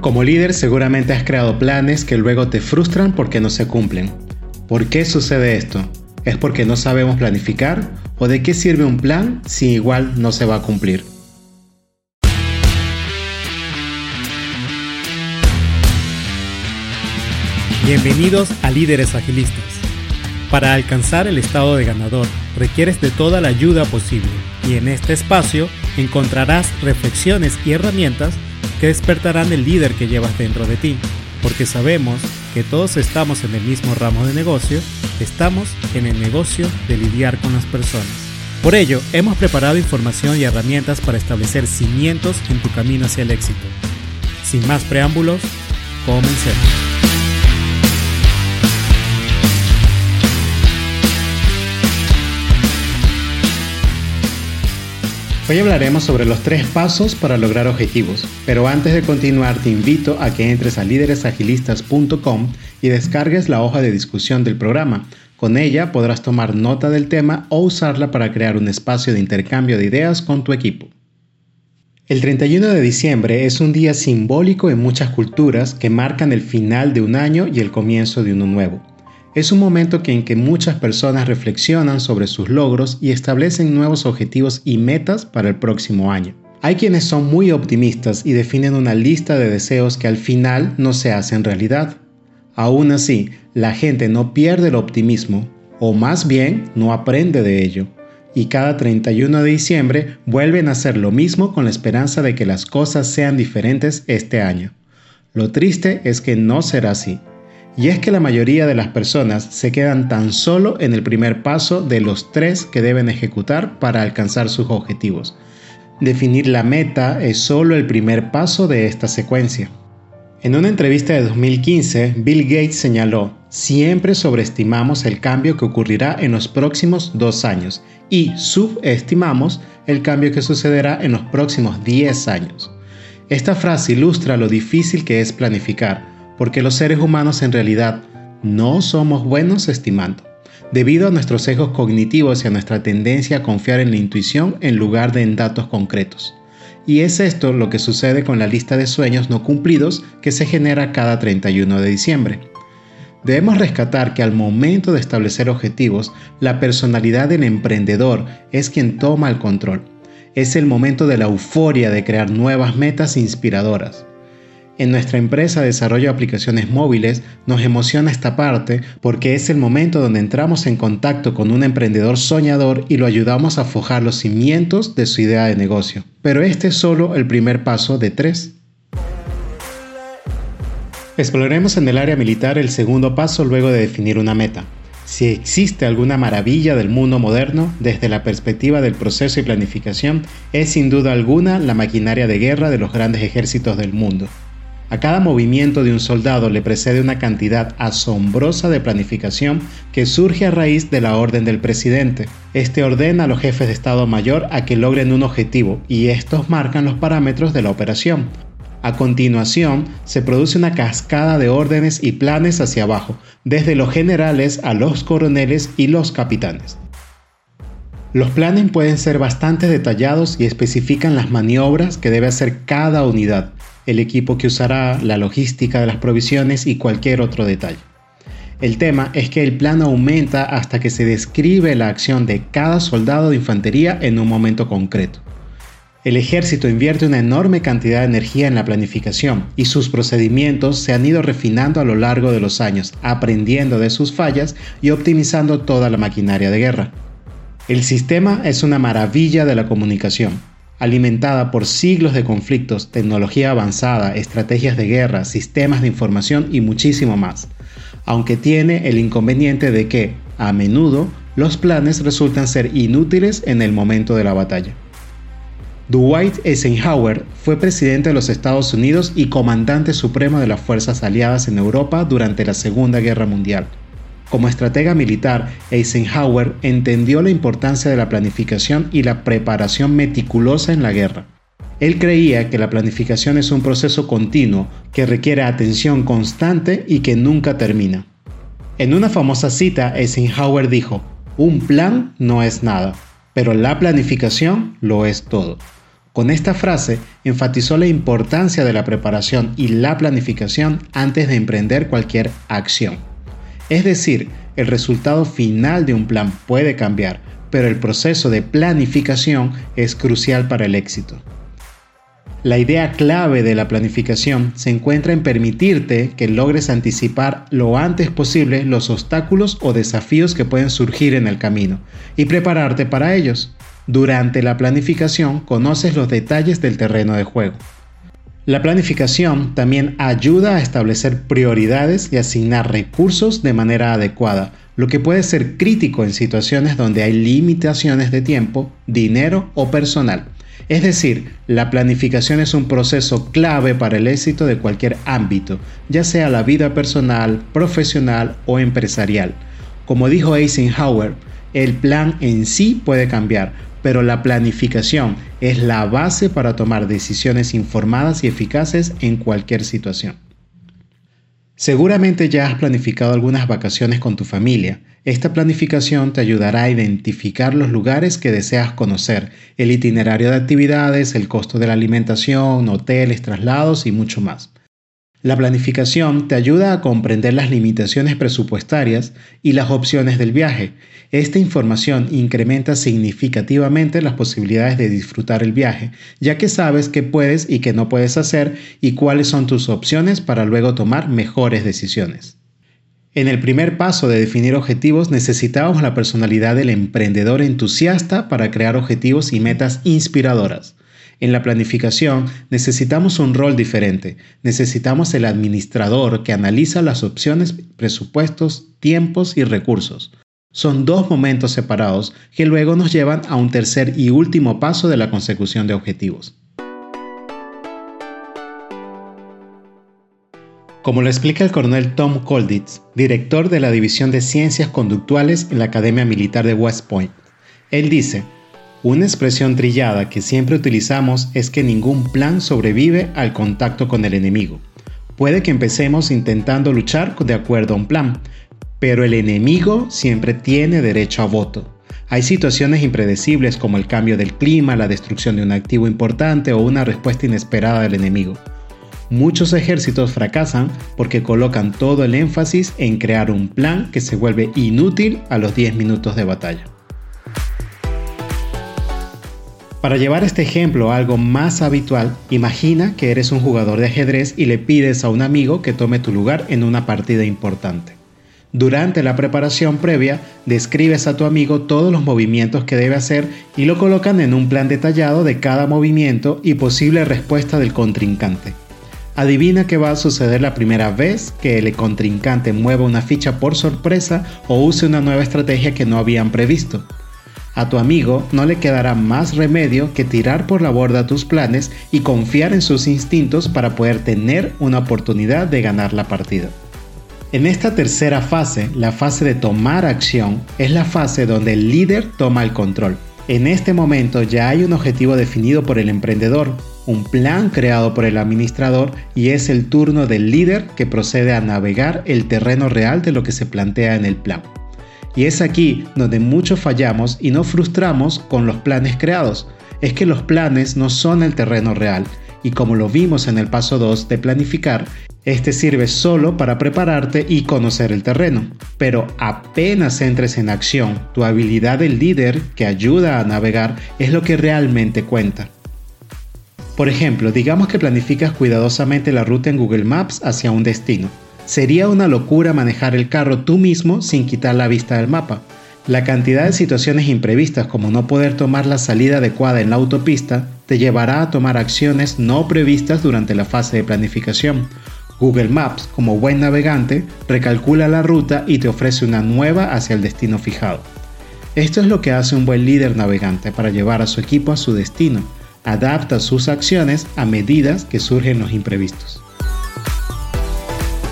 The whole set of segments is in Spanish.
Como líder seguramente has creado planes que luego te frustran porque no se cumplen. ¿Por qué sucede esto? ¿Es porque no sabemos planificar? ¿O de qué sirve un plan si igual no se va a cumplir? Bienvenidos a Líderes Agilistas. Para alcanzar el estado de ganador requieres de toda la ayuda posible y en este espacio encontrarás reflexiones y herramientas que despertarán el líder que llevas dentro de ti, porque sabemos que todos estamos en el mismo ramo de negocio, estamos en el negocio de lidiar con las personas. Por ello, hemos preparado información y herramientas para establecer cimientos en tu camino hacia el éxito. Sin más preámbulos, comencemos. Hoy hablaremos sobre los tres pasos para lograr objetivos, pero antes de continuar te invito a que entres a líderesagilistas.com y descargues la hoja de discusión del programa. Con ella podrás tomar nota del tema o usarla para crear un espacio de intercambio de ideas con tu equipo. El 31 de diciembre es un día simbólico en muchas culturas que marcan el final de un año y el comienzo de uno nuevo. Es un momento en que muchas personas reflexionan sobre sus logros y establecen nuevos objetivos y metas para el próximo año. Hay quienes son muy optimistas y definen una lista de deseos que al final no se hacen realidad. Aún así, la gente no pierde el optimismo, o más bien no aprende de ello, y cada 31 de diciembre vuelven a hacer lo mismo con la esperanza de que las cosas sean diferentes este año. Lo triste es que no será así. Y es que la mayoría de las personas se quedan tan solo en el primer paso de los tres que deben ejecutar para alcanzar sus objetivos. Definir la meta es solo el primer paso de esta secuencia. En una entrevista de 2015, Bill Gates señaló, siempre sobreestimamos el cambio que ocurrirá en los próximos dos años y subestimamos el cambio que sucederá en los próximos 10 años. Esta frase ilustra lo difícil que es planificar, porque los seres humanos en realidad no somos buenos estimando, debido a nuestros sesgos cognitivos y a nuestra tendencia a confiar en la intuición en lugar de en datos concretos. Y es esto lo que sucede con la lista de sueños no cumplidos que se genera cada 31 de diciembre. Debemos rescatar que al momento de establecer objetivos, la personalidad del emprendedor es quien toma el control. Es el momento de la euforia de crear nuevas metas inspiradoras. En nuestra empresa de desarrollo de aplicaciones móviles nos emociona esta parte porque es el momento donde entramos en contacto con un emprendedor soñador y lo ayudamos a forjar los cimientos de su idea de negocio. Pero este es solo el primer paso de tres. Exploraremos en el área militar el segundo paso luego de definir una meta. Si existe alguna maravilla del mundo moderno, desde la perspectiva del proceso y planificación, es sin duda alguna la maquinaria de guerra de los grandes ejércitos del mundo. A cada movimiento de un soldado le precede una cantidad asombrosa de planificación que surge a raíz de la orden del presidente. Este ordena a los jefes de Estado Mayor a que logren un objetivo y estos marcan los parámetros de la operación. A continuación, se produce una cascada de órdenes y planes hacia abajo, desde los generales a los coroneles y los capitanes. Los planes pueden ser bastante detallados y especifican las maniobras que debe hacer cada unidad, el equipo que usará, la logística de las provisiones y cualquier otro detalle. El tema es que el plan aumenta hasta que se describe la acción de cada soldado de infantería en un momento concreto. El ejército invierte una enorme cantidad de energía en la planificación y sus procedimientos se han ido refinando a lo largo de los años, aprendiendo de sus fallas y optimizando toda la maquinaria de guerra. El sistema es una maravilla de la comunicación, alimentada por siglos de conflictos, tecnología avanzada, estrategias de guerra, sistemas de información y muchísimo más, aunque tiene el inconveniente de que, a menudo, los planes resultan ser inútiles en el momento de la batalla. Dwight Eisenhower fue presidente de los Estados Unidos y comandante supremo de las fuerzas aliadas en Europa durante la Segunda Guerra Mundial. Como estratega militar, Eisenhower entendió la importancia de la planificación y la preparación meticulosa en la guerra. Él creía que la planificación es un proceso continuo que requiere atención constante y que nunca termina. En una famosa cita, Eisenhower dijo, un plan no es nada, pero la planificación lo es todo. Con esta frase enfatizó la importancia de la preparación y la planificación antes de emprender cualquier acción. Es decir, el resultado final de un plan puede cambiar, pero el proceso de planificación es crucial para el éxito. La idea clave de la planificación se encuentra en permitirte que logres anticipar lo antes posible los obstáculos o desafíos que pueden surgir en el camino y prepararte para ellos. Durante la planificación conoces los detalles del terreno de juego. La planificación también ayuda a establecer prioridades y asignar recursos de manera adecuada, lo que puede ser crítico en situaciones donde hay limitaciones de tiempo, dinero o personal. Es decir, la planificación es un proceso clave para el éxito de cualquier ámbito, ya sea la vida personal, profesional o empresarial. Como dijo Eisenhower, el plan en sí puede cambiar, pero la planificación es la base para tomar decisiones informadas y eficaces en cualquier situación. Seguramente ya has planificado algunas vacaciones con tu familia. Esta planificación te ayudará a identificar los lugares que deseas conocer, el itinerario de actividades, el costo de la alimentación, hoteles, traslados y mucho más. La planificación te ayuda a comprender las limitaciones presupuestarias y las opciones del viaje. Esta información incrementa significativamente las posibilidades de disfrutar el viaje, ya que sabes qué puedes y qué no puedes hacer y cuáles son tus opciones para luego tomar mejores decisiones. En el primer paso de definir objetivos necesitábamos la personalidad del emprendedor entusiasta para crear objetivos y metas inspiradoras. En la planificación necesitamos un rol diferente. Necesitamos el administrador que analiza las opciones, presupuestos, tiempos y recursos. Son dos momentos separados que luego nos llevan a un tercer y último paso de la consecución de objetivos. Como lo explica el coronel Tom Colditz, director de la División de Ciencias Conductuales en la Academia Militar de West Point, él dice, una expresión trillada que siempre utilizamos es que ningún plan sobrevive al contacto con el enemigo. Puede que empecemos intentando luchar de acuerdo a un plan, pero el enemigo siempre tiene derecho a voto. Hay situaciones impredecibles como el cambio del clima, la destrucción de un activo importante o una respuesta inesperada del enemigo. Muchos ejércitos fracasan porque colocan todo el énfasis en crear un plan que se vuelve inútil a los 10 minutos de batalla. Para llevar este ejemplo a algo más habitual, imagina que eres un jugador de ajedrez y le pides a un amigo que tome tu lugar en una partida importante. Durante la preparación previa, describes a tu amigo todos los movimientos que debe hacer y lo colocan en un plan detallado de cada movimiento y posible respuesta del contrincante. Adivina qué va a suceder la primera vez que el contrincante mueva una ficha por sorpresa o use una nueva estrategia que no habían previsto. A tu amigo no le quedará más remedio que tirar por la borda tus planes y confiar en sus instintos para poder tener una oportunidad de ganar la partida. En esta tercera fase, la fase de tomar acción, es la fase donde el líder toma el control. En este momento ya hay un objetivo definido por el emprendedor, un plan creado por el administrador y es el turno del líder que procede a navegar el terreno real de lo que se plantea en el plan. Y es aquí donde muchos fallamos y nos frustramos con los planes creados. Es que los planes no son el terreno real y como lo vimos en el paso 2 de planificar, este sirve solo para prepararte y conocer el terreno, pero apenas entres en acción, tu habilidad de líder que ayuda a navegar es lo que realmente cuenta. Por ejemplo, digamos que planificas cuidadosamente la ruta en Google Maps hacia un destino. Sería una locura manejar el carro tú mismo sin quitar la vista del mapa. La cantidad de situaciones imprevistas como no poder tomar la salida adecuada en la autopista te llevará a tomar acciones no previstas durante la fase de planificación. Google Maps, como buen navegante, recalcula la ruta y te ofrece una nueva hacia el destino fijado. Esto es lo que hace un buen líder navegante para llevar a su equipo a su destino. Adapta sus acciones a medidas que surgen los imprevistos.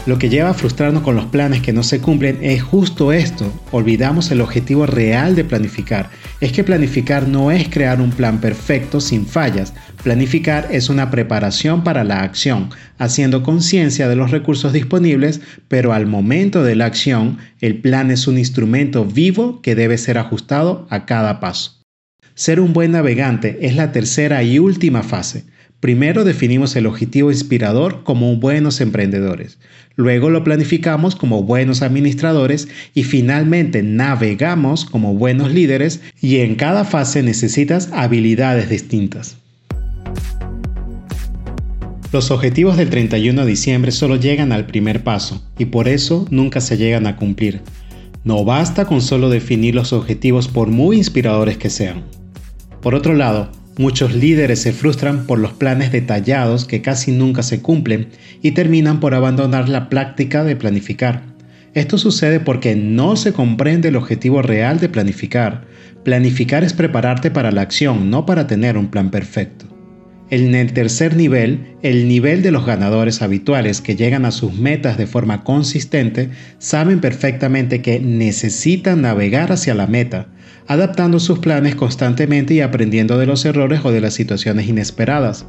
Lo que lleva a frustrarnos con los planes que no se cumplen es justo esto. Olvidamos el objetivo real de planificar. Es que planificar no es crear un plan perfecto sin fallas. Planificar es una preparación para la acción, haciendo conciencia de los recursos disponibles, pero al momento de la acción, el plan es un instrumento vivo que debe ser ajustado a cada paso. Ser un buen navegante es la tercera y última fase. Primero definimos el objetivo inspirador como buenos emprendedores, luego lo planificamos como buenos administradores y finalmente navegamos como buenos líderes y en cada fase necesitas habilidades distintas. Los objetivos del 31 de diciembre solo llegan al primer paso y por eso nunca se llegan a cumplir. No basta con solo definir los objetivos por muy inspiradores que sean. Por otro lado, muchos líderes se frustran por los planes detallados que casi nunca se cumplen y terminan por abandonar la práctica de planificar. Esto sucede porque no se comprende el objetivo real de planificar. Planificar es prepararte para la acción, no para tener un plan perfecto. En el tercer nivel, el nivel de los ganadores habituales que llegan a sus metas de forma consistente saben perfectamente que necesitan navegar hacia la meta, adaptando sus planes constantemente y aprendiendo de los errores o de las situaciones inesperadas.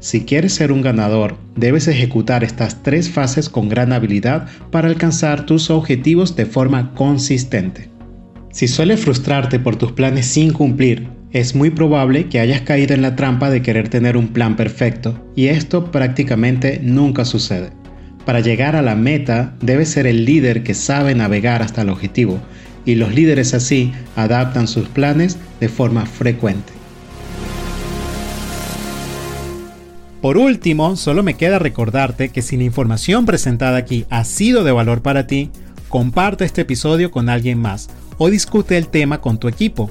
Si quieres ser un ganador, debes ejecutar estas tres fases con gran habilidad para alcanzar tus objetivos de forma consistente. Si suele frustrarte por tus planes sin cumplir, es muy probable que hayas caído en la trampa de querer tener un plan perfecto, y esto prácticamente nunca sucede. Para llegar a la meta, debes ser el líder que sabe navegar hasta el objetivo, y los líderes así adaptan sus planes de forma frecuente. Por último, solo me queda recordarte que si la información presentada aquí ha sido de valor para ti, comparte este episodio con alguien más o discute el tema con tu equipo.